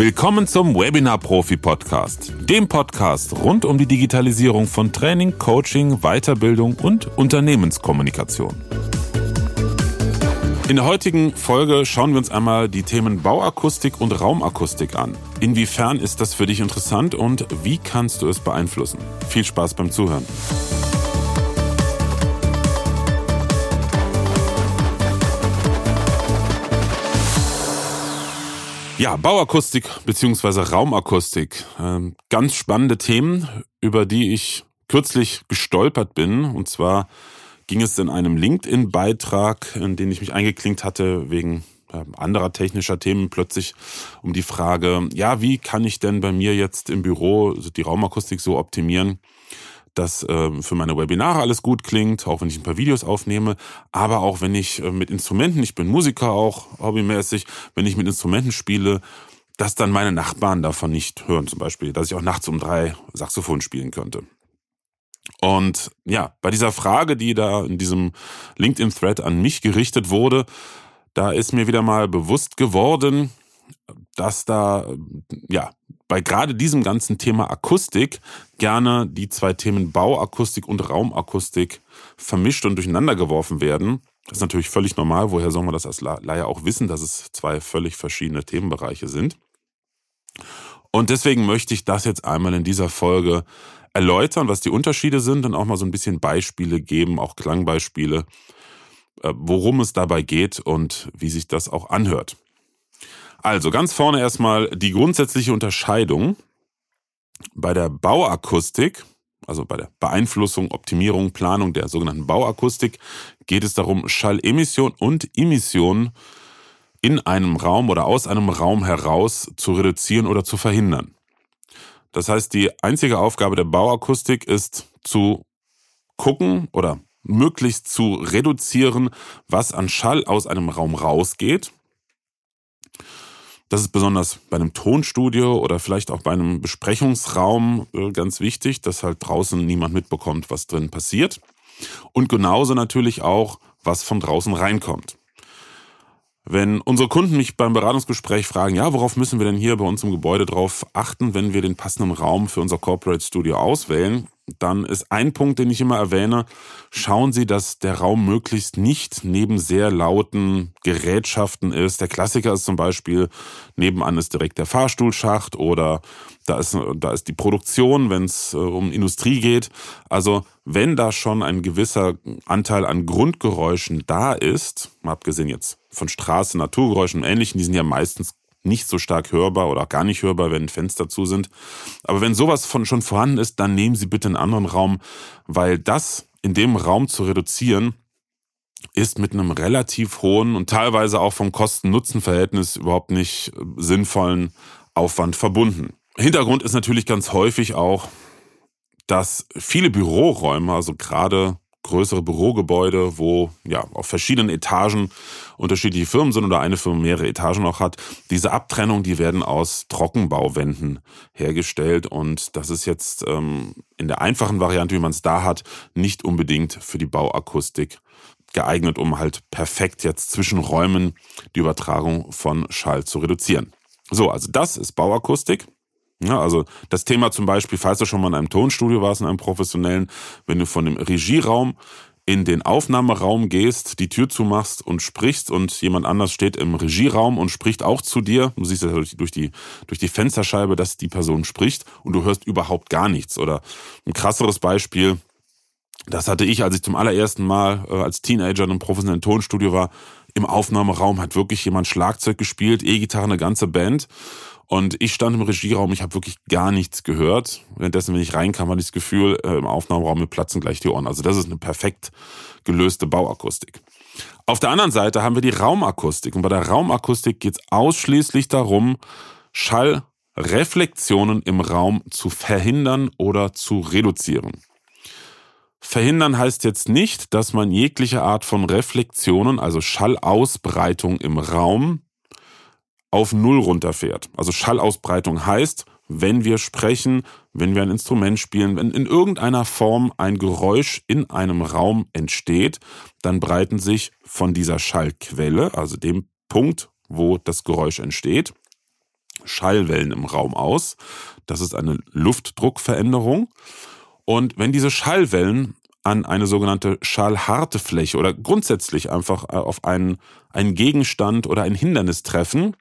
Willkommen zum Webinar Profi Podcast, dem Podcast rund um die Digitalisierung von Training, Coaching, Weiterbildung und Unternehmenskommunikation. In der heutigen Folge schauen wir uns einmal die Themen Bauakustik und Raumakustik an. Inwiefern ist das für dich interessant und wie kannst du es beeinflussen? Viel Spaß beim Zuhören. Ja, Bauakustik bzw. Raumakustik. Ähm, ganz spannende Themen, über die ich kürzlich gestolpert bin. Und zwar ging es in einem LinkedIn-Beitrag, in den ich mich eingeklinkt hatte, wegen anderer technischer Themen plötzlich um die Frage, ja, wie kann ich denn bei mir jetzt im Büro die Raumakustik so optimieren, dass äh, für meine Webinare alles gut klingt, auch wenn ich ein paar Videos aufnehme, aber auch wenn ich äh, mit Instrumenten, ich bin Musiker auch hobbymäßig, wenn ich mit Instrumenten spiele, dass dann meine Nachbarn davon nicht hören, zum Beispiel, dass ich auch nachts um drei Saxophon spielen könnte. Und ja, bei dieser Frage, die da in diesem LinkedIn-Thread an mich gerichtet wurde, da ist mir wieder mal bewusst geworden, dass da ja bei gerade diesem ganzen Thema Akustik gerne die zwei Themen Bauakustik und Raumakustik vermischt und durcheinander geworfen werden. Das ist natürlich völlig normal. Woher soll man das als Laie auch wissen, dass es zwei völlig verschiedene Themenbereiche sind? Und deswegen möchte ich das jetzt einmal in dieser Folge erläutern, was die Unterschiede sind und auch mal so ein bisschen Beispiele geben, auch Klangbeispiele, äh, worum es dabei geht und wie sich das auch anhört. Also ganz vorne erstmal die grundsätzliche Unterscheidung. Bei der Bauakustik, also bei der Beeinflussung, Optimierung, Planung der sogenannten Bauakustik, geht es darum, Schallemission und Emission in einem Raum oder aus einem Raum heraus zu reduzieren oder zu verhindern. Das heißt, die einzige Aufgabe der Bauakustik ist zu gucken oder möglichst zu reduzieren, was an Schall aus einem Raum rausgeht das ist besonders bei einem Tonstudio oder vielleicht auch bei einem Besprechungsraum äh, ganz wichtig, dass halt draußen niemand mitbekommt, was drin passiert. Und genauso natürlich auch, was von draußen reinkommt. Wenn unsere Kunden mich beim Beratungsgespräch fragen, ja, worauf müssen wir denn hier bei uns im Gebäude drauf achten, wenn wir den passenden Raum für unser Corporate Studio auswählen, dann ist ein Punkt, den ich immer erwähne, schauen Sie, dass der Raum möglichst nicht neben sehr lauten Gerätschaften ist. Der Klassiker ist zum Beispiel, nebenan ist direkt der Fahrstuhlschacht oder da ist, da ist die Produktion, wenn es äh, um Industrie geht. Also wenn da schon ein gewisser Anteil an Grundgeräuschen da ist, mal abgesehen jetzt von Straße, Naturgeräuschen und Ähnlichen, die sind ja meistens nicht so stark hörbar oder gar nicht hörbar, wenn Fenster zu sind. Aber wenn sowas von schon vorhanden ist, dann nehmen Sie bitte einen anderen Raum, weil das in dem Raum zu reduzieren, ist mit einem relativ hohen und teilweise auch vom Kosten-Nutzen-Verhältnis überhaupt nicht äh, sinnvollen Aufwand verbunden. Hintergrund ist natürlich ganz häufig auch, dass viele Büroräume, also gerade größere Bürogebäude, wo ja auf verschiedenen Etagen unterschiedliche Firmen sind oder eine Firma mehrere Etagen auch hat. Diese Abtrennung, die werden aus Trockenbauwänden hergestellt und das ist jetzt ähm, in der einfachen Variante, wie man es da hat, nicht unbedingt für die Bauakustik geeignet, um halt perfekt jetzt zwischen Räumen die Übertragung von Schall zu reduzieren. So, also das ist Bauakustik. Ja, also das Thema zum Beispiel, falls du schon mal in einem Tonstudio warst, in einem professionellen, wenn du von dem Regieraum in den Aufnahmeraum gehst, die Tür zumachst und sprichst und jemand anders steht im Regieraum und spricht auch zu dir. Du siehst ja durch die, durch die Fensterscheibe, dass die Person spricht und du hörst überhaupt gar nichts. Oder ein krasseres Beispiel, das hatte ich, als ich zum allerersten Mal äh, als Teenager in einem professionellen Tonstudio war. Im Aufnahmeraum hat wirklich jemand Schlagzeug gespielt, E-Gitarre, eine ganze Band. Und ich stand im Regieraum, ich habe wirklich gar nichts gehört. Währenddessen, wenn ich reinkam, hatte ich das Gefühl, äh, im Aufnahmeraum mir platzen gleich die Ohren. Also das ist eine perfekt gelöste Bauakustik. Auf der anderen Seite haben wir die Raumakustik. Und bei der Raumakustik geht es ausschließlich darum, Schallreflexionen im Raum zu verhindern oder zu reduzieren. Verhindern heißt jetzt nicht, dass man jegliche Art von Reflexionen, also Schallausbreitung im Raum, auf Null runterfährt. Also Schallausbreitung heißt, wenn wir sprechen, wenn wir ein Instrument spielen, wenn in irgendeiner Form ein Geräusch in einem Raum entsteht, dann breiten sich von dieser Schallquelle, also dem Punkt, wo das Geräusch entsteht, Schallwellen im Raum aus. Das ist eine Luftdruckveränderung. Und wenn diese Schallwellen an eine sogenannte schallharte Fläche oder grundsätzlich einfach äh, auf einen, einen Gegenstand oder ein Hindernis treffen,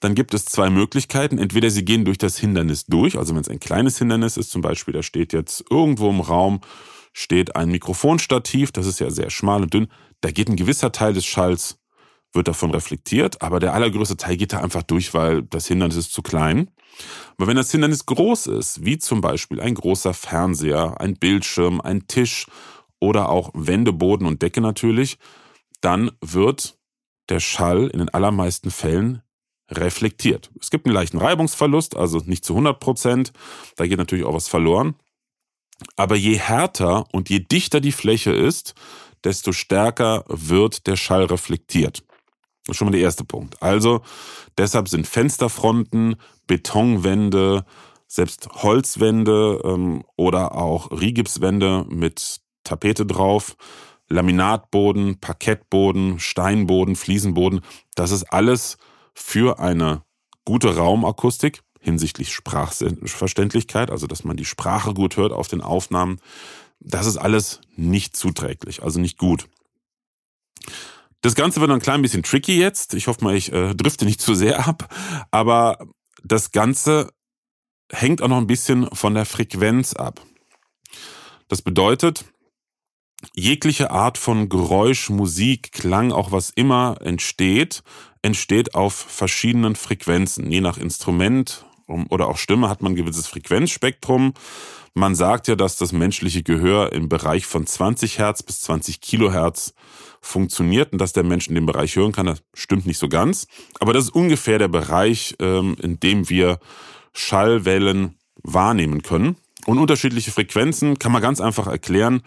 dann gibt es zwei Möglichkeiten. Entweder sie gehen durch das Hindernis durch, also wenn es ein kleines Hindernis ist, zum Beispiel, da steht jetzt irgendwo im Raum, steht ein Mikrofonstativ, das ist ja sehr schmal und dünn, da geht ein gewisser Teil des Schalls, wird davon reflektiert, aber der allergrößte Teil geht da einfach durch, weil das Hindernis ist zu klein. Aber wenn das Hindernis groß ist, wie zum Beispiel ein großer Fernseher, ein Bildschirm, ein Tisch oder auch Wände, Boden und Decke natürlich, dann wird der Schall in den allermeisten Fällen reflektiert. Es gibt einen leichten Reibungsverlust, also nicht zu 100 Prozent. Da geht natürlich auch was verloren. Aber je härter und je dichter die Fläche ist, desto stärker wird der Schall reflektiert. Das ist schon mal der erste Punkt. Also deshalb sind Fensterfronten, Betonwände, selbst Holzwände ähm, oder auch Rigipswände mit Tapete drauf, Laminatboden, Parkettboden, Steinboden, Fliesenboden, das ist alles für eine gute Raumakustik hinsichtlich Sprachverständlichkeit, also dass man die Sprache gut hört auf den Aufnahmen, das ist alles nicht zuträglich, also nicht gut. Das Ganze wird ein klein bisschen tricky jetzt. Ich hoffe mal, ich äh, drifte nicht zu sehr ab. Aber das Ganze hängt auch noch ein bisschen von der Frequenz ab. Das bedeutet, jegliche Art von Geräusch, Musik, Klang, auch was immer entsteht, entsteht auf verschiedenen Frequenzen. Je nach Instrument oder auch Stimme hat man ein gewisses Frequenzspektrum. Man sagt ja, dass das menschliche Gehör im Bereich von 20 Hertz bis 20 Kilohertz funktioniert und dass der Mensch in dem Bereich hören kann. Das stimmt nicht so ganz. Aber das ist ungefähr der Bereich, ähm, in dem wir Schallwellen wahrnehmen können. Und unterschiedliche Frequenzen kann man ganz einfach erklären.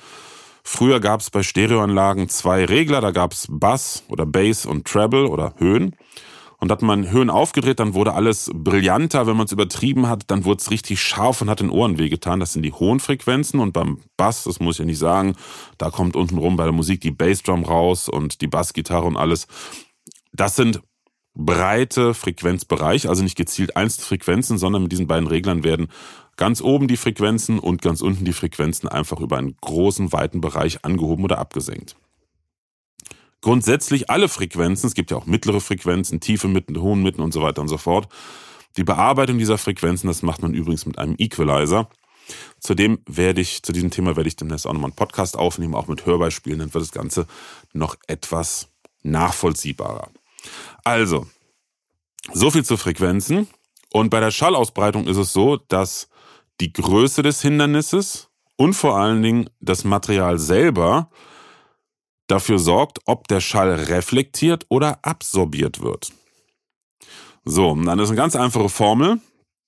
Früher gab es bei Stereoanlagen zwei Regler, da gab es Bass oder Bass und Treble oder Höhen. Und hat man Höhen aufgedreht, dann wurde alles brillanter. Wenn man es übertrieben hat, dann wurde es richtig scharf und hat den Ohren wehgetan. Das sind die hohen Frequenzen. Und beim Bass, das muss ich ja nicht sagen, da kommt untenrum bei der Musik die Bassdrum raus und die Bassgitarre und alles. Das sind breite Frequenzbereiche, also nicht gezielt einzelne Frequenzen, sondern mit diesen beiden Reglern werden ganz oben die Frequenzen und ganz unten die Frequenzen einfach über einen großen, weiten Bereich angehoben oder abgesenkt. Grundsätzlich alle Frequenzen, es gibt ja auch mittlere Frequenzen, tiefe Mitten, hohen Mitten und so weiter und so fort. Die Bearbeitung dieser Frequenzen, das macht man übrigens mit einem Equalizer. Zudem werde ich, zu diesem Thema werde ich demnächst auch nochmal einen Podcast aufnehmen, auch mit Hörbeispielen, dann wird das Ganze noch etwas nachvollziehbarer. Also, so viel zu Frequenzen. Und bei der Schallausbreitung ist es so, dass die Größe des Hindernisses und vor allen Dingen das Material selber dafür sorgt, ob der Schall reflektiert oder absorbiert wird. So, dann ist eine ganz einfache Formel.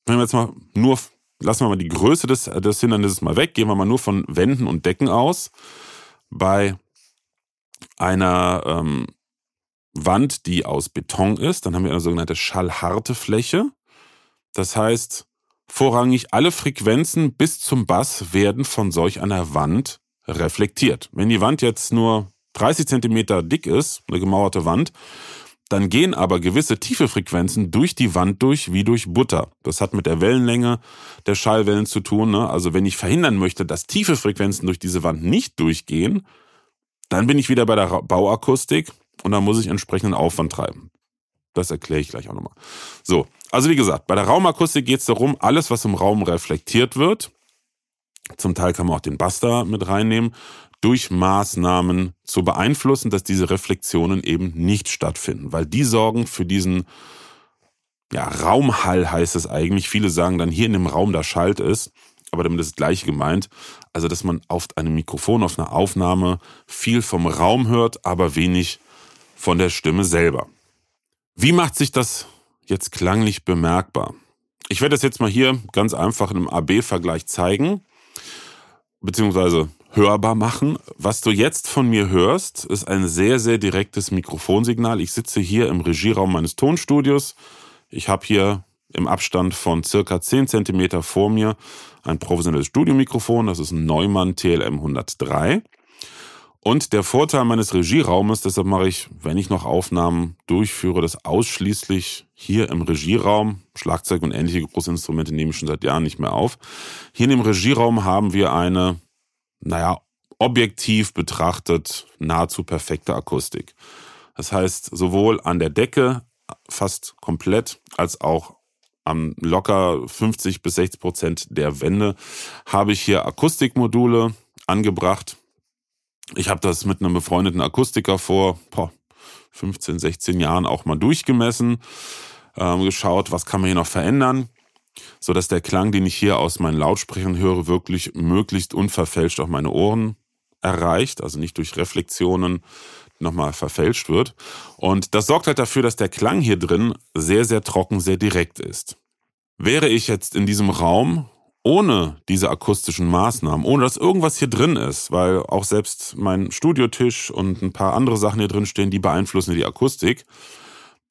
Wenn wir jetzt mal nur, lassen wir mal die Größe des, des Hindernisses mal weg, gehen wir mal nur von Wänden und Decken aus. Bei einer ähm, Wand, die aus Beton ist, dann haben wir eine sogenannte schallharte Fläche. Das heißt, vorrangig alle Frequenzen bis zum Bass werden von solch einer Wand reflektiert. Wenn die Wand jetzt nur 30 Zentimeter dick ist, eine gemauerte Wand, dann gehen aber gewisse tiefe Frequenzen durch die Wand durch wie durch Butter. Das hat mit der Wellenlänge der Schallwellen zu tun. Ne? Also wenn ich verhindern möchte, dass tiefe Frequenzen durch diese Wand nicht durchgehen, dann bin ich wieder bei der Bauakustik und dann muss ich entsprechenden Aufwand treiben. Das erkläre ich gleich auch nochmal. So, also wie gesagt, bei der Raumakustik geht es darum, alles, was im Raum reflektiert wird, zum Teil kann man auch den Buster mit reinnehmen, durch Maßnahmen zu beeinflussen, dass diese Reflexionen eben nicht stattfinden, weil die sorgen für diesen ja, Raumhall heißt es eigentlich. Viele sagen dann hier in dem Raum, da schallt es, aber damit ist das gleiche gemeint. Also, dass man auf einem Mikrofon, auf einer Aufnahme viel vom Raum hört, aber wenig von der Stimme selber. Wie macht sich das jetzt klanglich bemerkbar? Ich werde das jetzt mal hier ganz einfach in einem AB-Vergleich zeigen, beziehungsweise hörbar machen. Was du jetzt von mir hörst, ist ein sehr, sehr direktes Mikrofonsignal. Ich sitze hier im Regieraum meines Tonstudios. Ich habe hier im Abstand von circa 10 Zentimeter vor mir ein professionelles Studiomikrofon. Das ist ein Neumann TLM 103. Und der Vorteil meines Regieraumes, deshalb mache ich, wenn ich noch Aufnahmen durchführe, das ausschließlich hier im Regieraum. Schlagzeug und ähnliche Großinstrumente nehme ich schon seit Jahren nicht mehr auf. Hier in dem Regieraum haben wir eine, naja, objektiv betrachtet nahezu perfekte Akustik. Das heißt, sowohl an der Decke fast komplett als auch am locker 50 bis 60 Prozent der Wände habe ich hier Akustikmodule angebracht ich habe das mit einem befreundeten Akustiker vor boah, 15, 16 Jahren auch mal durchgemessen, ähm, geschaut, was kann man hier noch verändern, so dass der Klang, den ich hier aus meinen Lautsprechern höre, wirklich möglichst unverfälscht auch meine Ohren erreicht, also nicht durch Reflexionen nochmal verfälscht wird. Und das sorgt halt dafür, dass der Klang hier drin sehr, sehr trocken, sehr direkt ist. Wäre ich jetzt in diesem Raum ohne diese akustischen Maßnahmen, ohne dass irgendwas hier drin ist, weil auch selbst mein Studiotisch und ein paar andere Sachen hier drin stehen, die beeinflussen die Akustik,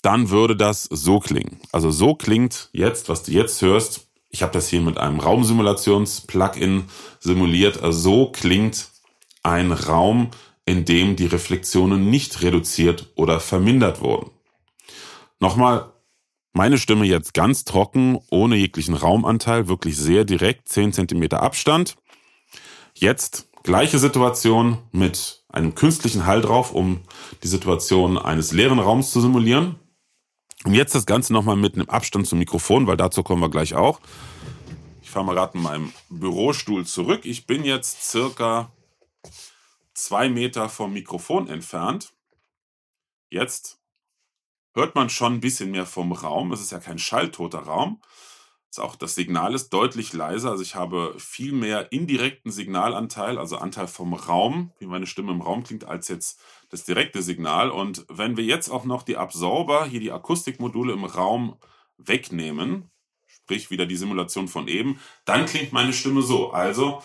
dann würde das so klingen. Also so klingt jetzt, was du jetzt hörst. Ich habe das hier mit einem Raumsimulations-Plugin simuliert. Also so klingt ein Raum, in dem die Reflexionen nicht reduziert oder vermindert wurden. Nochmal meine Stimme jetzt ganz trocken, ohne jeglichen Raumanteil, wirklich sehr direkt, 10 cm Abstand. Jetzt gleiche Situation mit einem künstlichen Hall drauf, um die Situation eines leeren Raums zu simulieren. Und jetzt das Ganze nochmal mit einem Abstand zum Mikrofon, weil dazu kommen wir gleich auch. Ich fahre mal gerade in meinem Bürostuhl zurück. Ich bin jetzt circa zwei Meter vom Mikrofon entfernt. Jetzt hört man schon ein bisschen mehr vom Raum. Es ist ja kein schalltoter Raum. auch das Signal ist deutlich leiser. Also ich habe viel mehr indirekten Signalanteil, also Anteil vom Raum, wie meine Stimme im Raum klingt, als jetzt das direkte Signal. Und wenn wir jetzt auch noch die Absorber, hier die Akustikmodule im Raum wegnehmen, sprich wieder die Simulation von eben, dann klingt meine Stimme so. Also,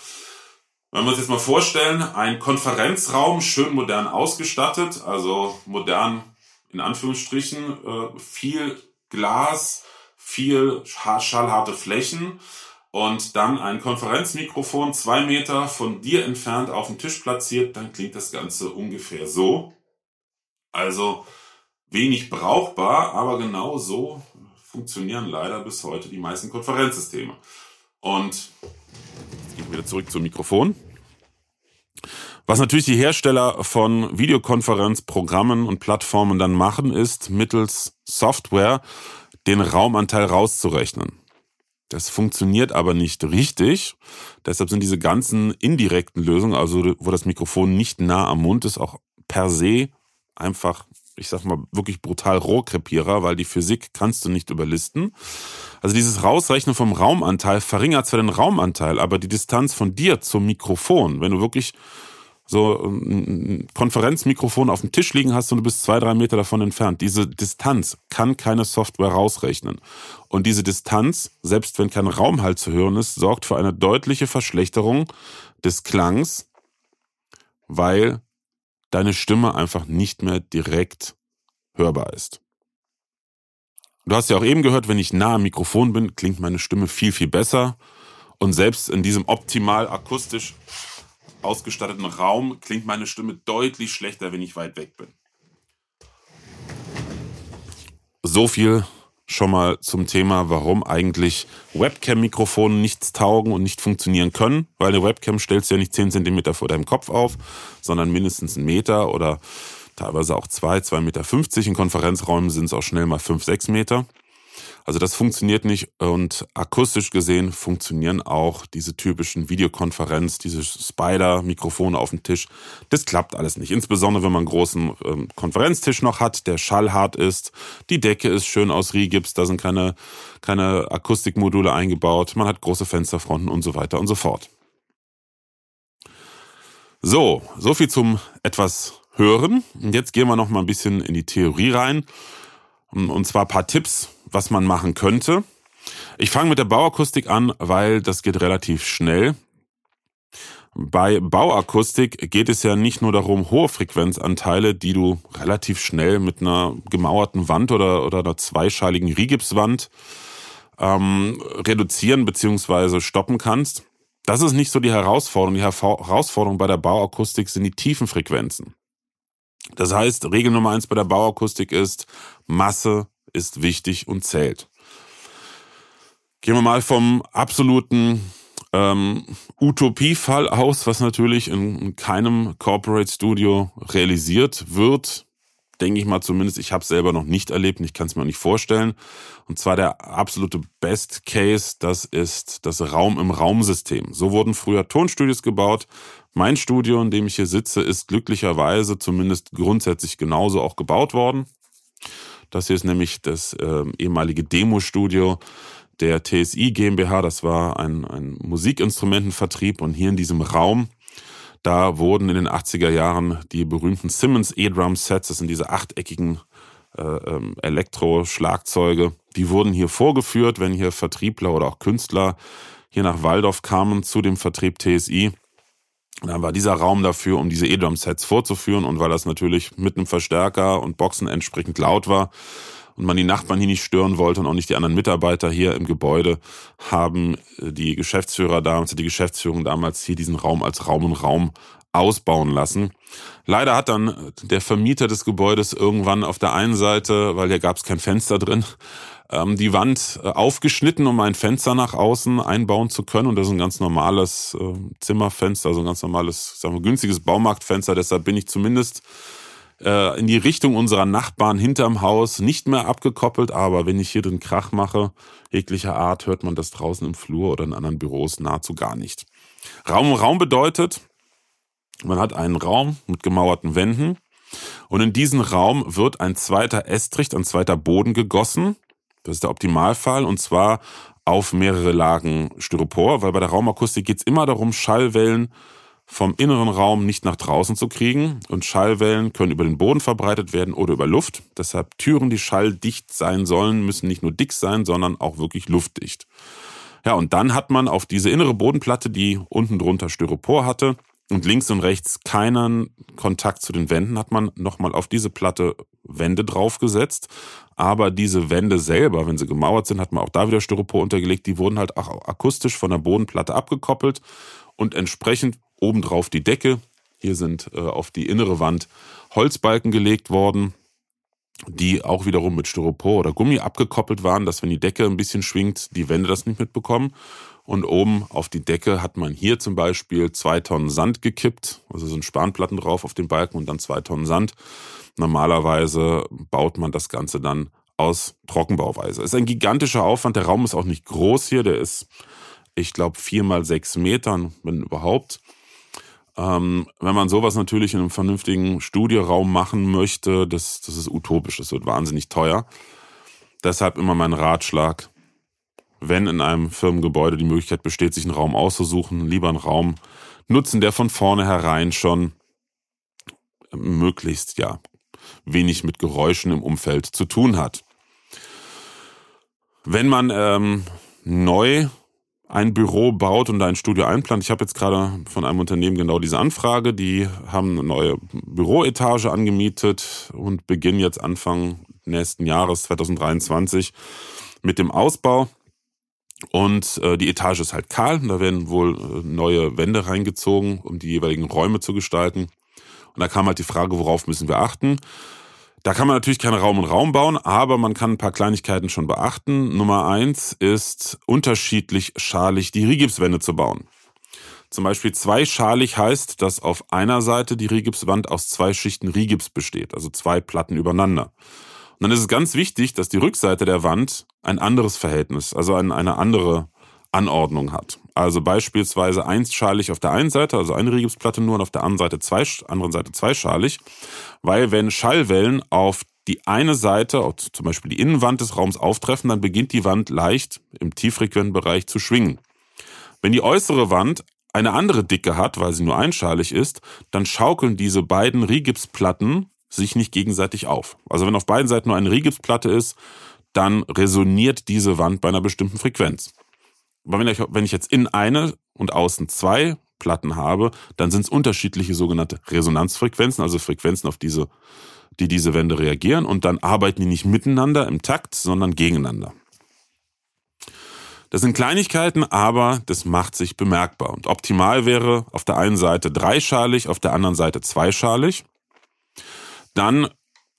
wenn wir uns jetzt mal vorstellen, ein Konferenzraum, schön modern ausgestattet, also modern in Anführungsstrichen äh, viel Glas, viel schallharte Flächen und dann ein Konferenzmikrofon zwei Meter von dir entfernt auf dem Tisch platziert, dann klingt das Ganze ungefähr so. Also wenig brauchbar, aber genau so funktionieren leider bis heute die meisten Konferenzsysteme. Und jetzt gehen wir wieder zurück zum Mikrofon. Was natürlich die Hersteller von Videokonferenzprogrammen und Plattformen dann machen, ist mittels Software den Raumanteil rauszurechnen. Das funktioniert aber nicht richtig. Deshalb sind diese ganzen indirekten Lösungen, also wo das Mikrofon nicht nah am Mund ist, auch per se einfach, ich sag mal, wirklich brutal Rohrkrepierer, weil die Physik kannst du nicht überlisten. Also dieses Rausrechnen vom Raumanteil verringert zwar den Raumanteil, aber die Distanz von dir zum Mikrofon, wenn du wirklich so ein Konferenzmikrofon auf dem Tisch liegen hast und du bist zwei, drei Meter davon entfernt. Diese Distanz kann keine Software rausrechnen. Und diese Distanz, selbst wenn kein Raumhalt zu hören ist, sorgt für eine deutliche Verschlechterung des Klangs, weil deine Stimme einfach nicht mehr direkt hörbar ist. Du hast ja auch eben gehört, wenn ich nah am Mikrofon bin, klingt meine Stimme viel, viel besser. Und selbst in diesem optimal akustisch ausgestatteten Raum klingt meine Stimme deutlich schlechter, wenn ich weit weg bin. So viel schon mal zum Thema, warum eigentlich Webcam-Mikrofone nichts taugen und nicht funktionieren können, weil eine Webcam stellst du ja nicht 10 cm vor deinem Kopf auf, sondern mindestens einen Meter oder teilweise auch 2, 2,50 Meter. In Konferenzräumen sind es auch schnell mal 5, 6 Meter. Also das funktioniert nicht und akustisch gesehen funktionieren auch diese typischen Videokonferenz, diese Spider-Mikrofone auf dem Tisch. Das klappt alles nicht. Insbesondere wenn man einen großen ähm, Konferenztisch noch hat, der schallhart ist. Die Decke ist schön aus Rigips, da sind keine, keine Akustikmodule eingebaut. Man hat große Fensterfronten und so weiter und so fort. So, so viel zum etwas hören. Und jetzt gehen wir noch mal ein bisschen in die Theorie rein. Und zwar ein paar Tipps, was man machen könnte. Ich fange mit der Bauakustik an, weil das geht relativ schnell. Bei Bauakustik geht es ja nicht nur darum, hohe Frequenzanteile, die du relativ schnell mit einer gemauerten Wand oder, oder einer zweischaligen Rigipswand ähm, reduzieren bzw. stoppen kannst, Das ist nicht so die Herausforderung. Die Herausforderung bei der Bauakustik sind die tiefen Frequenzen. Das heißt, Regel Nummer eins bei der Bauakustik ist, Masse ist wichtig und zählt. Gehen wir mal vom absoluten ähm, Utopiefall aus, was natürlich in, in keinem Corporate Studio realisiert wird. Denke ich mal zumindest, ich habe es selber noch nicht erlebt und ich kann es mir auch nicht vorstellen. Und zwar der absolute Best Case, das ist das Raum im Raumsystem. So wurden früher Tonstudios gebaut. Mein Studio, in dem ich hier sitze, ist glücklicherweise zumindest grundsätzlich genauso auch gebaut worden. Das hier ist nämlich das äh, ehemalige Demo-Studio der TSI GmbH. Das war ein, ein Musikinstrumentenvertrieb und hier in diesem Raum, da wurden in den 80er Jahren die berühmten Simmons E-Drum Sets, das sind diese achteckigen äh, ähm, Elektro-Schlagzeuge, die wurden hier vorgeführt, wenn hier Vertriebler oder auch Künstler hier nach Waldorf kamen zu dem Vertrieb TSI. Dann war dieser Raum dafür, um diese E-Drum-Sets vorzuführen und weil das natürlich mit einem Verstärker und Boxen entsprechend laut war, und man die Nachbarn hier nicht stören wollte und auch nicht die anderen Mitarbeiter hier im Gebäude, haben die Geschäftsführer damals, die Geschäftsführung damals hier diesen Raum als Raum und Raum ausbauen lassen. Leider hat dann der Vermieter des Gebäudes irgendwann auf der einen Seite, weil hier gab es kein Fenster drin, ähm, die Wand äh, aufgeschnitten, um ein Fenster nach außen einbauen zu können. Und das ist ein ganz normales äh, Zimmerfenster, also ein ganz normales, sagen wir, günstiges Baumarktfenster. Deshalb bin ich zumindest äh, in die Richtung unserer Nachbarn hinterm Haus nicht mehr abgekoppelt, aber wenn ich hier den Krach mache, jeglicher Art, hört man das draußen im Flur oder in anderen Büros nahezu gar nicht. Raum um Raum bedeutet, man hat einen Raum mit gemauerten Wänden und in diesen Raum wird ein zweiter Estricht, ein zweiter Boden gegossen. Das ist der Optimalfall und zwar auf mehrere Lagen Styropor, weil bei der Raumakustik geht es immer darum, Schallwellen vom inneren Raum nicht nach draußen zu kriegen und Schallwellen können über den Boden verbreitet werden oder über Luft. Deshalb Türen, die schalldicht sein sollen, müssen nicht nur dick sein, sondern auch wirklich luftdicht. Ja, und dann hat man auf diese innere Bodenplatte, die unten drunter Styropor hatte und links und rechts keinen Kontakt zu den Wänden, hat man nochmal auf diese Platte Wände draufgesetzt. Aber diese Wände selber, wenn sie gemauert sind, hat man auch da wieder Styropor untergelegt. Die wurden halt auch akustisch von der Bodenplatte abgekoppelt und entsprechend obendrauf die Decke. Hier sind äh, auf die innere Wand Holzbalken gelegt worden, die auch wiederum mit Styropor oder Gummi abgekoppelt waren, dass wenn die Decke ein bisschen schwingt, die Wände das nicht mitbekommen. Und oben auf die Decke hat man hier zum Beispiel zwei Tonnen Sand gekippt, also sind Spanplatten drauf auf den Balken und dann zwei Tonnen Sand. Normalerweise baut man das Ganze dann aus Trockenbauweise. Ist ein gigantischer Aufwand. Der Raum ist auch nicht groß hier. Der ist, ich glaube, vier mal sechs Metern, wenn überhaupt. Ähm, wenn man sowas natürlich in einem vernünftigen Studioraum machen möchte, das, das ist utopisch, das wird wahnsinnig teuer. Deshalb immer mein Ratschlag, wenn in einem Firmengebäude die Möglichkeit besteht, sich einen Raum auszusuchen, lieber einen Raum nutzen, der von vornherein schon möglichst ja wenig mit Geräuschen im Umfeld zu tun hat. Wenn man ähm, neu ein Büro baut und ein Studio einplant. Ich habe jetzt gerade von einem Unternehmen genau diese Anfrage. Die haben eine neue Büroetage angemietet und beginnen jetzt Anfang nächsten Jahres 2023 mit dem Ausbau. Und äh, die Etage ist halt kahl. Da werden wohl äh, neue Wände reingezogen, um die jeweiligen Räume zu gestalten. Und da kam halt die Frage, worauf müssen wir achten? Da kann man natürlich keinen Raum und Raum bauen, aber man kann ein paar Kleinigkeiten schon beachten. Nummer eins ist unterschiedlich schalig die Rigipswände zu bauen. Zum Beispiel zweischalig heißt, dass auf einer Seite die Rigipswand aus zwei Schichten Rigips besteht, also zwei Platten übereinander. Und dann ist es ganz wichtig, dass die Rückseite der Wand ein anderes Verhältnis, also eine andere Anordnung hat. Also beispielsweise einschalig auf der einen Seite, also eine Rigipsplatte nur und auf der anderen Seite, zwei, anderen Seite zweischalig, weil wenn Schallwellen auf die eine Seite, zum Beispiel die Innenwand des Raums auftreffen, dann beginnt die Wand leicht im tieffrequenten Bereich zu schwingen. Wenn die äußere Wand eine andere Dicke hat, weil sie nur einschalig ist, dann schaukeln diese beiden Rigipsplatten sich nicht gegenseitig auf. Also wenn auf beiden Seiten nur eine Rigipsplatte ist, dann resoniert diese Wand bei einer bestimmten Frequenz. Aber wenn ich, wenn ich jetzt in eine und außen zwei Platten habe, dann sind es unterschiedliche sogenannte Resonanzfrequenzen, also Frequenzen, auf diese, die diese Wände reagieren und dann arbeiten die nicht miteinander im Takt, sondern gegeneinander. Das sind Kleinigkeiten, aber das macht sich bemerkbar. Und optimal wäre auf der einen Seite dreischalig, auf der anderen Seite zweischalig. Dann,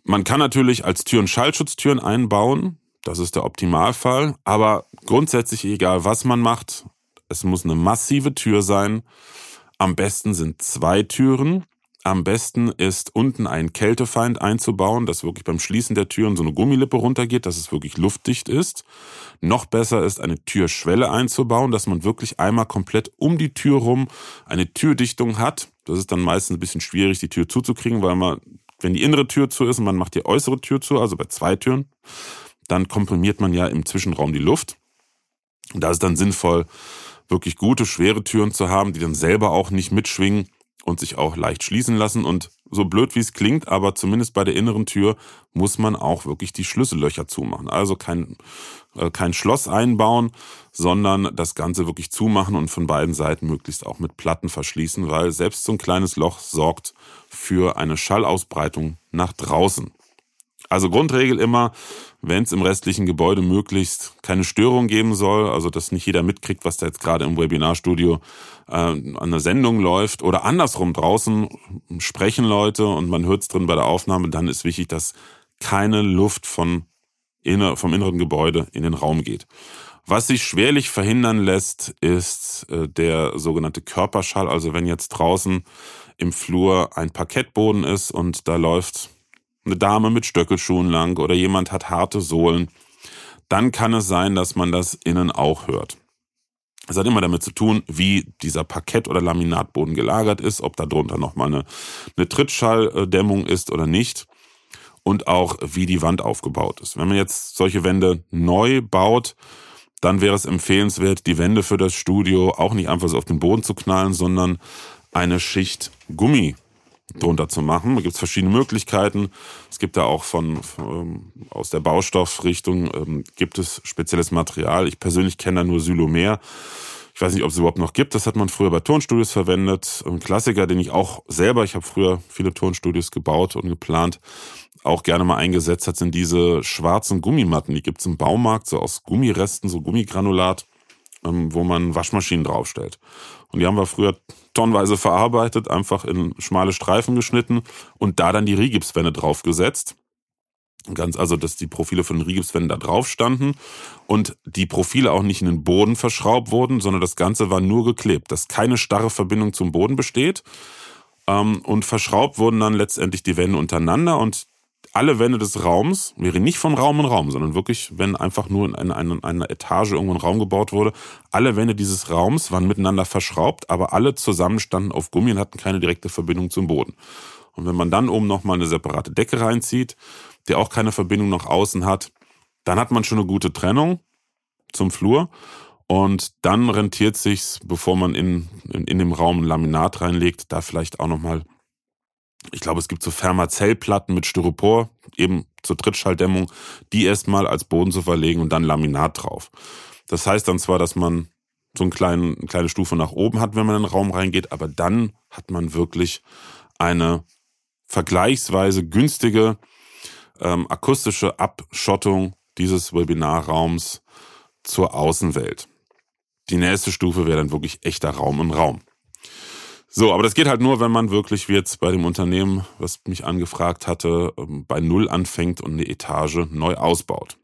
man kann natürlich als Türen Schallschutztüren einbauen. Das ist der Optimalfall. Aber grundsätzlich egal, was man macht, es muss eine massive Tür sein. Am besten sind zwei Türen. Am besten ist unten ein Kältefeind einzubauen, dass wirklich beim Schließen der Türen so eine Gummilippe runtergeht, dass es wirklich luftdicht ist. Noch besser ist eine Türschwelle einzubauen, dass man wirklich einmal komplett um die Tür rum eine Türdichtung hat. Das ist dann meistens ein bisschen schwierig, die Tür zuzukriegen, weil man, wenn die innere Tür zu ist und man macht die äußere Tür zu, also bei zwei Türen, dann komprimiert man ja im Zwischenraum die Luft. Und da ist dann sinnvoll, wirklich gute, schwere Türen zu haben, die dann selber auch nicht mitschwingen und sich auch leicht schließen lassen. Und so blöd wie es klingt, aber zumindest bei der inneren Tür muss man auch wirklich die Schlüssellöcher zumachen. Also kein, äh, kein Schloss einbauen, sondern das Ganze wirklich zumachen und von beiden Seiten möglichst auch mit Platten verschließen, weil selbst so ein kleines Loch sorgt für eine Schallausbreitung nach draußen. Also Grundregel immer, wenn es im restlichen Gebäude möglichst keine Störung geben soll, also dass nicht jeder mitkriegt, was da jetzt gerade im Webinarstudio äh, an der Sendung läuft oder andersrum draußen sprechen Leute und man hört es drin bei der Aufnahme, dann ist wichtig, dass keine Luft von inner, vom inneren Gebäude in den Raum geht. Was sich schwerlich verhindern lässt, ist äh, der sogenannte Körperschall. Also wenn jetzt draußen im Flur ein Parkettboden ist und da läuft eine Dame mit Stöckelschuhen lang oder jemand hat harte Sohlen, dann kann es sein, dass man das innen auch hört. Es hat immer damit zu tun, wie dieser Parkett- oder Laminatboden gelagert ist, ob da drunter nochmal eine, eine Trittschalldämmung ist oder nicht und auch wie die Wand aufgebaut ist. Wenn man jetzt solche Wände neu baut, dann wäre es empfehlenswert, die Wände für das Studio auch nicht einfach so auf den Boden zu knallen, sondern eine Schicht Gummi drunter zu machen. Da gibt es verschiedene Möglichkeiten. Es gibt da auch von, ähm, aus der Baustoffrichtung ähm, gibt es spezielles Material. Ich persönlich kenne da nur Sylomer. Ich weiß nicht, ob es überhaupt noch gibt. Das hat man früher bei Tonstudios verwendet. Ein Klassiker, den ich auch selber, ich habe früher viele Tonstudios gebaut und geplant, auch gerne mal eingesetzt hat, sind diese schwarzen Gummimatten. Die gibt es im Baumarkt, so aus Gummiresten, so Gummigranulat, ähm, wo man Waschmaschinen draufstellt. Und die haben wir früher tonnenweise verarbeitet, einfach in schmale Streifen geschnitten und da dann die Rigipswände draufgesetzt. Ganz, also, dass die Profile von den Rigipswänden da drauf standen und die Profile auch nicht in den Boden verschraubt wurden, sondern das Ganze war nur geklebt, dass keine starre Verbindung zum Boden besteht. Ähm, und verschraubt wurden dann letztendlich die Wände untereinander und alle Wände des Raums, wäre nicht von Raum in Raum, sondern wirklich, wenn einfach nur in einer, eine, eine Etage irgendwo ein Raum gebaut wurde, alle Wände dieses Raums waren miteinander verschraubt, aber alle zusammen standen auf Gummi und hatten keine direkte Verbindung zum Boden. Und wenn man dann oben nochmal eine separate Decke reinzieht, die auch keine Verbindung nach außen hat, dann hat man schon eine gute Trennung zum Flur. Und dann rentiert sich's, bevor man in, in, in dem Raum ein Laminat reinlegt, da vielleicht auch nochmal ich glaube, es gibt so Fermazellplatten mit Styropor, eben zur Trittschalldämmung, die erstmal als Boden zu verlegen und dann Laminat drauf. Das heißt dann zwar, dass man so einen kleinen, eine kleine Stufe nach oben hat, wenn man in den Raum reingeht, aber dann hat man wirklich eine vergleichsweise günstige ähm, akustische Abschottung dieses Webinarraums zur Außenwelt. Die nächste Stufe wäre dann wirklich echter Raum im Raum. So, aber das geht halt nur, wenn man wirklich wie jetzt bei dem Unternehmen, was mich angefragt hatte, ähm, bei Null anfängt und eine Etage neu ausbaut.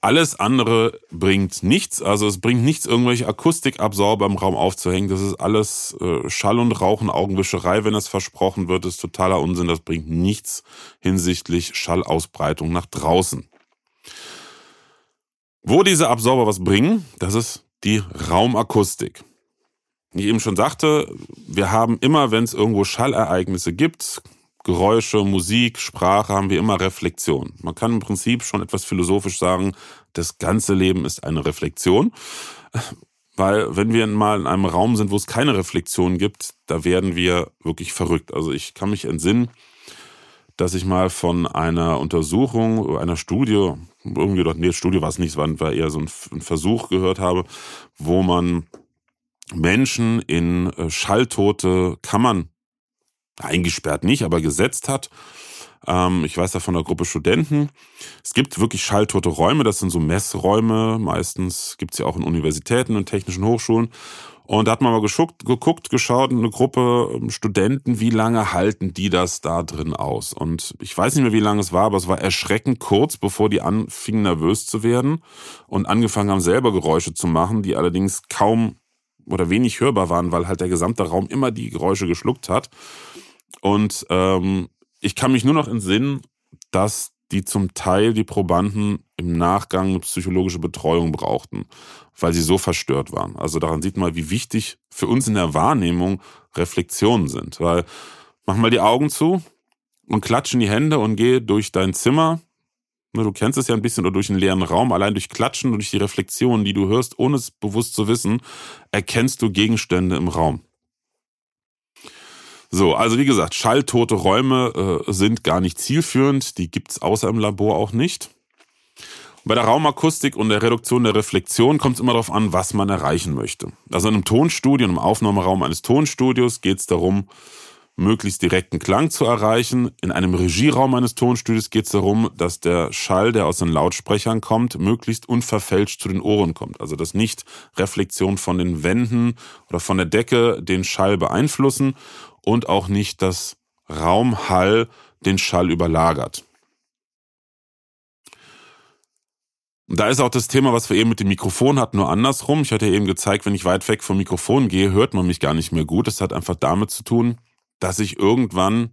Alles andere bringt nichts, also es bringt nichts, irgendwelche Akustikabsorber im Raum aufzuhängen. Das ist alles äh, Schall und Rauchen, Augenwischerei, wenn das versprochen wird, ist totaler Unsinn. Das bringt nichts hinsichtlich Schallausbreitung nach draußen. Wo diese Absorber was bringen, das ist die Raumakustik ich eben schon sagte, wir haben immer, wenn es irgendwo Schallereignisse gibt, Geräusche, Musik, Sprache, haben wir immer Reflexion. Man kann im Prinzip schon etwas philosophisch sagen, das ganze Leben ist eine Reflexion. Weil wenn wir mal in einem Raum sind, wo es keine Reflexion gibt, da werden wir wirklich verrückt. Also ich kann mich entsinnen, dass ich mal von einer Untersuchung, einer Studie, irgendwie dort, nee, Studie war es nicht, war eher so ein Versuch gehört habe, wo man Menschen in äh, schalltote Kammern eingesperrt nicht, aber gesetzt hat Ähm, ich weiß ja von der Gruppe Studenten. Es gibt wirklich schalltote Räume, das sind so Messräume. Meistens gibt es ja auch in Universitäten und technischen Hochschulen. Und da hat man mal geschuckt, geguckt, geschaut, eine Gruppe ähm, Studenten, wie lange halten die das da drin aus? Und ich weiß nicht mehr, wie lange es war, aber es war erschreckend kurz, bevor die anfingen nervös zu werden und angefangen haben, selber Geräusche zu machen, die allerdings kaum oder wenig hörbar waren, weil halt der gesamte Raum immer die Geräusche geschluckt hat. Und ähm, ich kann mich nur noch entsinnen, dass die zum Teil die Probanden im Nachgang psychologische Betreuung brauchten, weil sie so verstört waren. Also daran sieht man, wie wichtig für uns in der Wahrnehmung Reflexionen sind. Weil mach mal die Augen zu und klatsch in die Hände und geh durch dein Zimmer. Ne, du kennst es ja ein bisschen oder durch einen leeren Raum. Allein durch Klatschen und durch die Reflexionen, die du hörst, ohne es bewusst zu wissen, erkennst du Gegenstände im Raum. So, also wie gesagt, schalltote Räume äh, sind gar nicht zielführend. Die gibt's außer im Labor auch nicht. Bei der Raumakustik und der Reduktion der Reflexion kommt es immer darauf an, was man erreichen möchte. Also in einem Tonstudio, im Aufnahmeraum eines Tonstudios geht es darum, möglichst direkten Klang zu erreichen. In einem Regieraum eines Tonstudios geht es darum, dass der Schall, der aus den Lautsprechern kommt, möglichst unverfälscht zu den Ohren kommt. Also dass nicht Reflexion von den Wänden oder von der Decke den Schall beeinflussen und auch nicht das Raumhall den Schall überlagert. Da ist auch das Thema, was wir eben mit dem Mikrofon hatten, nur andersrum. Ich hatte eben gezeigt, wenn ich weit weg vom Mikrofon gehe, hört man mich gar nicht mehr gut. Das hat einfach damit zu tun, dass ich irgendwann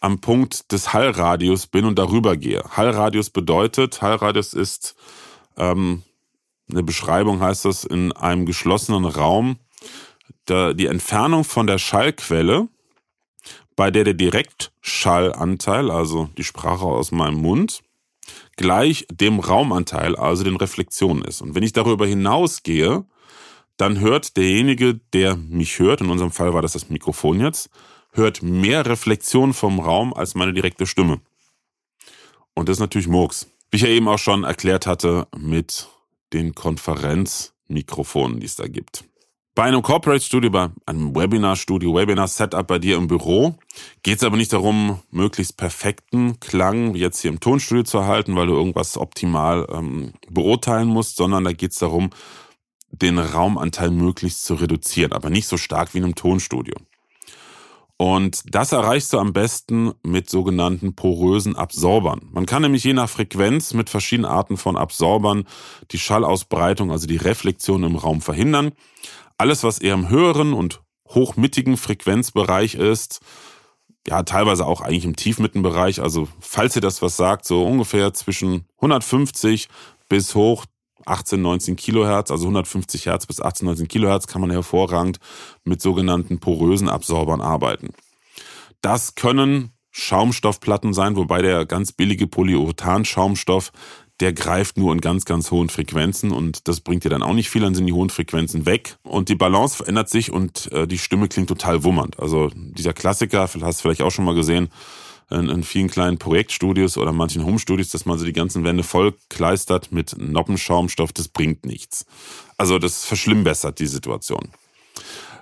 am Punkt des Hallradius bin und darüber gehe. Hallradius bedeutet, Hallradius ist ähm, eine Beschreibung, heißt das, in einem geschlossenen Raum der, die Entfernung von der Schallquelle, bei der der Direktschallanteil, also die Sprache aus meinem Mund, gleich dem Raumanteil, also den Reflexionen ist. Und wenn ich darüber hinausgehe, dann hört derjenige, der mich hört, in unserem Fall war das das Mikrofon jetzt, hört mehr Reflexion vom Raum als meine direkte Stimme. Und das ist natürlich Murks. Wie ich ja eben auch schon erklärt hatte mit den Konferenzmikrofonen, die es da gibt. Bei einem Corporate Studio, bei einem Webinar Studio, Webinar Setup bei dir im Büro geht es aber nicht darum, möglichst perfekten Klang wie jetzt hier im Tonstudio zu erhalten, weil du irgendwas optimal ähm, beurteilen musst, sondern da geht es darum, den Raumanteil möglichst zu reduzieren, aber nicht so stark wie in einem Tonstudio. Und das erreichst du am besten mit sogenannten porösen Absorbern. Man kann nämlich je nach Frequenz mit verschiedenen Arten von Absorbern die Schallausbreitung, also die Reflexion im Raum verhindern. Alles, was eher im höheren und hochmittigen Frequenzbereich ist, ja, teilweise auch eigentlich im Tiefmittenbereich. Also, falls ihr das was sagt, so ungefähr zwischen 150 bis hoch 18, 19 Kilohertz, also 150 Hertz bis 18, 19 Kilohertz kann man hervorragend mit sogenannten porösen Absorbern arbeiten. Das können Schaumstoffplatten sein, wobei der ganz billige Polyurethan-Schaumstoff, der greift nur in ganz, ganz hohen Frequenzen und das bringt dir dann auch nicht viel, dann sind die hohen Frequenzen weg und die Balance verändert sich und äh, die Stimme klingt total wummernd. Also dieser Klassiker, hast du vielleicht auch schon mal gesehen, in, in vielen kleinen Projektstudios oder manchen Home-Studios, dass man so die ganzen Wände voll kleistert mit Noppenschaumstoff, das bringt nichts. Also das verschlimmbessert die Situation.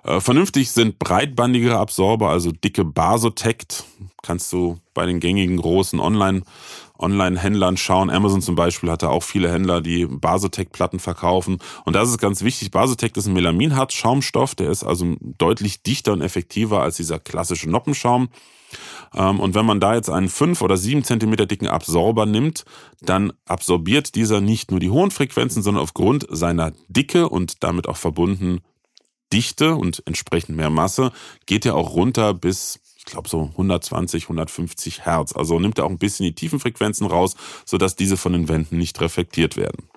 Äh, vernünftig sind breitbandigere Absorber, also dicke Basotect. Kannst du bei den gängigen großen Online- Online-Händlern schauen. Amazon zum Beispiel hat da auch viele Händler, die Basotec-Platten verkaufen. Und das ist ganz wichtig. Basotec ist ein Melaminharz-Schaumstoff. Der ist also deutlich dichter und effektiver als dieser klassische Noppenschaum. Ähm, und wenn man da jetzt einen fünf oder sieben Zentimeter dicken Absorber nimmt, dann absorbiert dieser nicht nur die hohen Frequenzen, sondern aufgrund seiner Dicke und damit auch verbunden Dichte und entsprechend mehr Masse, geht er auch runter bis ich glaube so 120, 150 Hertz. Also nimmt er auch ein bisschen die tiefen Frequenzen raus, sodass diese von den Wänden nicht reflektiert werden.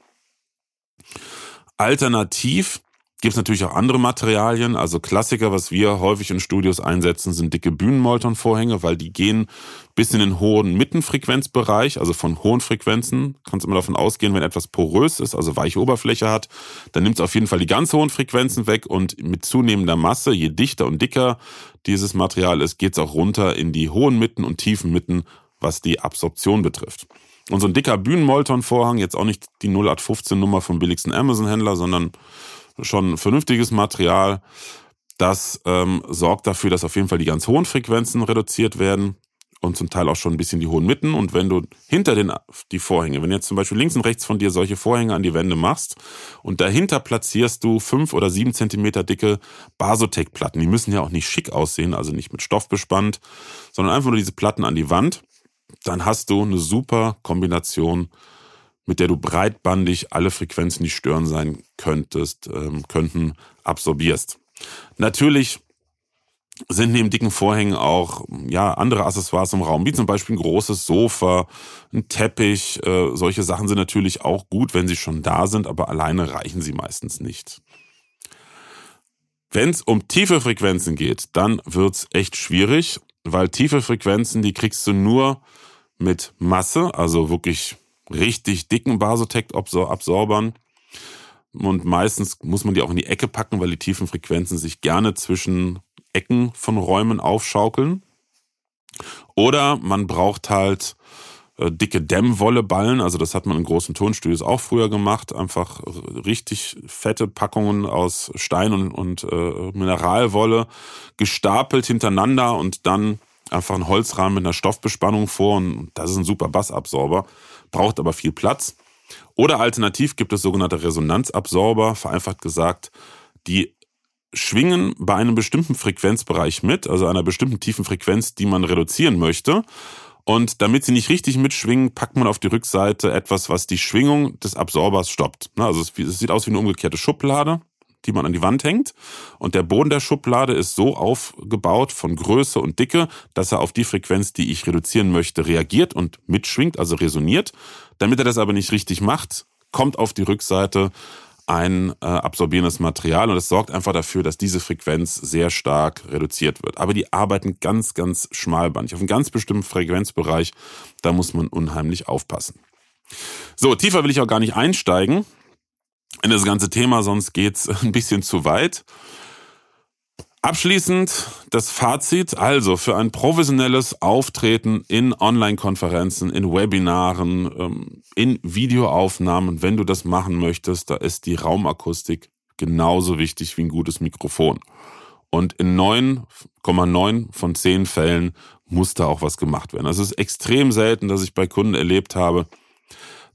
Alternativ Gibt es natürlich auch andere Materialien, also Klassiker, was wir häufig in Studios einsetzen, sind dicke Bühnenmolton-Vorhänge, weil die gehen bis in den hohen Mittenfrequenzbereich, also von hohen Frequenzen. Kannst immer davon ausgehen, wenn etwas porös ist, also weiche Oberfläche hat, dann nimmt es auf jeden Fall die ganz hohen Frequenzen weg und mit zunehmender Masse, je dichter und dicker dieses Material ist, geht es auch runter in die hohen Mitten und tiefen Mitten, was die Absorption betrifft. Und so ein dicker Bühnenmolton-Vorhang, jetzt auch nicht die 0815 Nummer vom billigsten Amazon-Händler, sondern schon vernünftiges Material. Das ähm, sorgt dafür, dass auf jeden Fall die ganz hohen Frequenzen reduziert werden und zum Teil auch schon ein bisschen die hohen Mitten. Und wenn du hinter den, die Vorhänge, wenn jetzt zum Beispiel links und rechts von dir solche Vorhänge an die Wände machst und dahinter platzierst du fünf oder sieben Zentimeter dicke Basotec-Platten, die müssen ja auch nicht schick aussehen, also nicht mit Stoff bespannt, sondern einfach nur diese Platten an die Wand, dann hast du eine super Kombination, mit der du breitbandig alle Frequenzen, die stören sein könntest, ähm, könnten, absorbierst. Natürlich sind neben dicken Vorhängen auch ja andere Accessoires im Raum, wie zum Beispiel ein großes Sofa, ein Teppich. Äh, solche Sachen sind natürlich auch gut, wenn sie schon da sind, aber alleine reichen sie meistens nicht. Wenn es um tiefe Frequenzen geht, dann wird's echt schwierig, weil tiefe Frequenzen, die kriegst du nur mit Masse, also wirklich richtig dicken Basotec-Absorbern. Und meistens muss man die auch in die Ecke packen, weil die tiefen Frequenzen sich gerne zwischen Ecken von Räumen aufschaukeln. Oder man braucht halt äh, dicke Dämmwolleballen, also das hat man in großen Tonstudios auch früher gemacht, einfach richtig fette Packungen aus Stein und, und äh, Mineralwolle gestapelt hintereinander und dann einfach ein Holzrahmen mit einer Stoffbespannung vor und das ist ein super Bassabsorber, braucht aber viel Platz. Oder alternativ gibt es sogenannte Resonanzabsorber, vereinfacht gesagt, die schwingen bei einem bestimmten Frequenzbereich mit, also einer bestimmten tiefen Frequenz, die man reduzieren möchte. Und damit sie nicht richtig mitschwingen, packt man auf die Rückseite etwas, was die Schwingung des Absorbers stoppt. Also es sieht aus wie eine umgekehrte Schublade, die man an die Wand hängt. Und der Boden der Schublade ist so aufgebaut von Größe und Dicke, dass er auf die Frequenz, die ich reduzieren möchte, reagiert und mitschwingt, also resoniert. Damit er das aber nicht richtig macht, kommt auf die Rückseite ein äh, absorbierendes Material und es sorgt einfach dafür, dass diese Frequenz sehr stark reduziert wird. Aber die arbeiten ganz, ganz schmalbandig, auf einem ganz bestimmten Frequenzbereich, da muss man unheimlich aufpassen. So, tiefer will ich auch gar nicht einsteigen in das ganze Thema, sonst geht's ein bisschen zu weit. Abschließend das Fazit. Also für ein professionelles Auftreten in Online-Konferenzen, in Webinaren, ähm, in Videoaufnahmen, wenn du das machen möchtest, da ist die Raumakustik genauso wichtig wie ein gutes Mikrofon. Und in 9,9 von 10 Fällen muss da auch was gemacht werden. Es ist extrem selten, dass ich bei Kunden erlebt habe,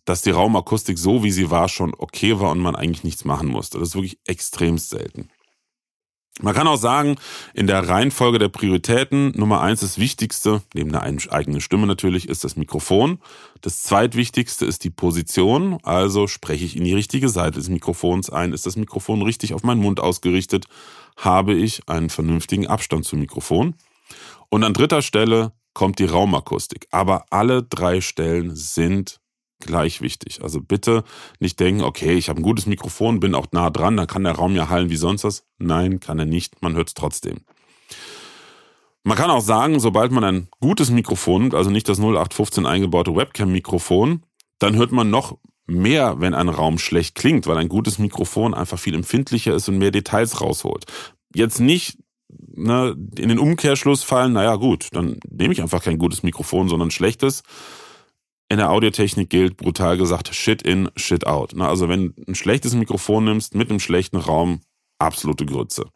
dass die Raumakustik so wie sie war schon okay war und man eigentlich nichts machen musste. Das ist wirklich extrem selten. Man kann auch sagen, in der Reihenfolge der Prioritäten, Nummer eins, das Wichtigste, neben der eigenen Stimme natürlich, ist das Mikrofon. Das zweitwichtigste ist die Position, also spreche ich in die richtige Seite des Mikrofons ein. Ist das Mikrofon richtig auf meinen Mund ausgerichtet? Habe ich einen vernünftigen Abstand zum Mikrofon? Und an dritter Stelle kommt die Raumakustik. Aber alle drei Stellen sind gleich wichtig. Also bitte nicht denken, okay, ich habe ein gutes Mikrofon, bin auch nah dran, dann kann der Raum ja hallen wie sonst was. Nein, kann er nicht, man hört es trotzdem. Man kann auch sagen, sobald man ein gutes Mikrofon also nicht das 0815 eingebaute Webcam-Mikrofon, dann hört man noch mehr, wenn ein Raum schlecht klingt, weil ein gutes Mikrofon einfach viel empfindlicher ist und mehr Details rausholt. Jetzt nicht ne, in den Umkehrschluss fallen, naja gut, dann nehme ich einfach kein gutes Mikrofon, sondern schlechtes in der Audiotechnik gilt, brutal gesagt, shit in, shit out. Also wenn du ein schlechtes Mikrofon nimmst mit einem schlechten Raum, absolute Grütze.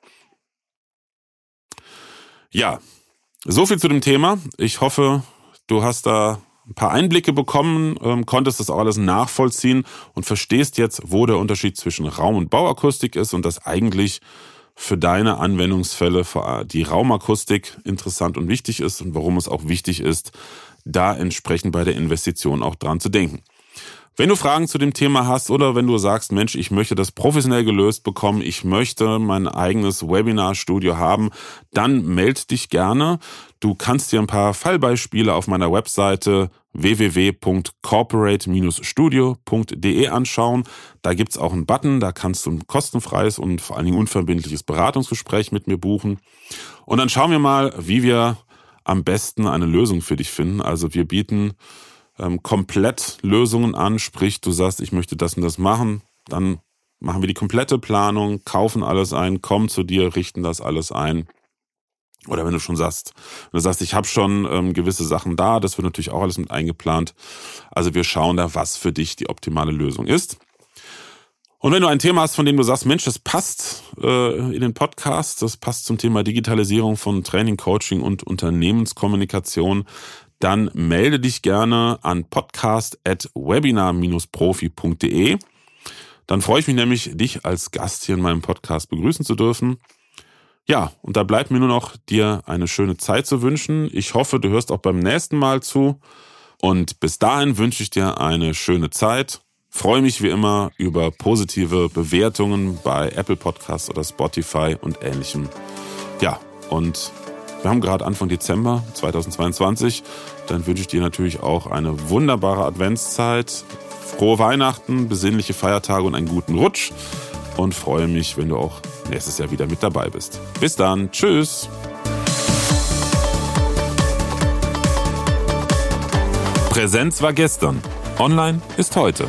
Ja, so viel zu dem Thema. Ich hoffe, du hast da ein paar Einblicke bekommen, ähm, konntest das auch alles nachvollziehen und verstehst jetzt, wo der Unterschied zwischen Raum- und Bauakustik ist und dass eigentlich für deine Anwendungsfälle die Raumakustik interessant und wichtig ist und warum es auch wichtig ist, da entsprechend bei der Investition auch dran zu denken. Wenn du Fragen zu dem Thema hast oder wenn du sagst, Mensch, ich möchte das professionell gelöst bekommen, ich möchte mein eigenes Webinar-Studio haben, dann meld dich gerne. Du kannst dir ein paar Fallbeispiele auf meiner Webseite www.corporate-studio.de anschauen. Da gibt's auch einen Button, da kannst du ein kostenfreies und vor allen Dingen unverbindliches Beratungsgespräch mit mir buchen. Und dann schauen wir mal, wie wir am besten eine Lösung für dich finden. Also wir bieten ähm, komplett Lösungen an, sprich du sagst, ich möchte das und das machen, dann machen wir die komplette Planung, kaufen alles ein, kommen zu dir, richten das alles ein. Oder wenn du schon sagst, wenn du sagst, ich habe schon ähm, gewisse Sachen da, das wird natürlich auch alles mit eingeplant. Also wir schauen da, was für dich die optimale Lösung ist. Und wenn du ein Thema hast, von dem du sagst, Mensch, das passt äh, in den Podcast. Das passt zum Thema Digitalisierung von Training, Coaching und Unternehmenskommunikation. Dann melde dich gerne an podcast.webinar-profi.de. Dann freue ich mich nämlich, dich als Gast hier in meinem Podcast begrüßen zu dürfen. Ja, und da bleibt mir nur noch, dir eine schöne Zeit zu wünschen. Ich hoffe, du hörst auch beim nächsten Mal zu. Und bis dahin wünsche ich dir eine schöne Zeit. Freue mich wie immer über positive Bewertungen bei Apple Podcasts oder Spotify und ähnlichem. Ja, und wir haben gerade Anfang Dezember 2022. Dann wünsche ich dir natürlich auch eine wunderbare Adventszeit, frohe Weihnachten, besinnliche Feiertage und einen guten Rutsch. Und freue mich, wenn du auch nächstes Jahr wieder mit dabei bist. Bis dann. Tschüss. Präsenz war gestern. Online ist heute.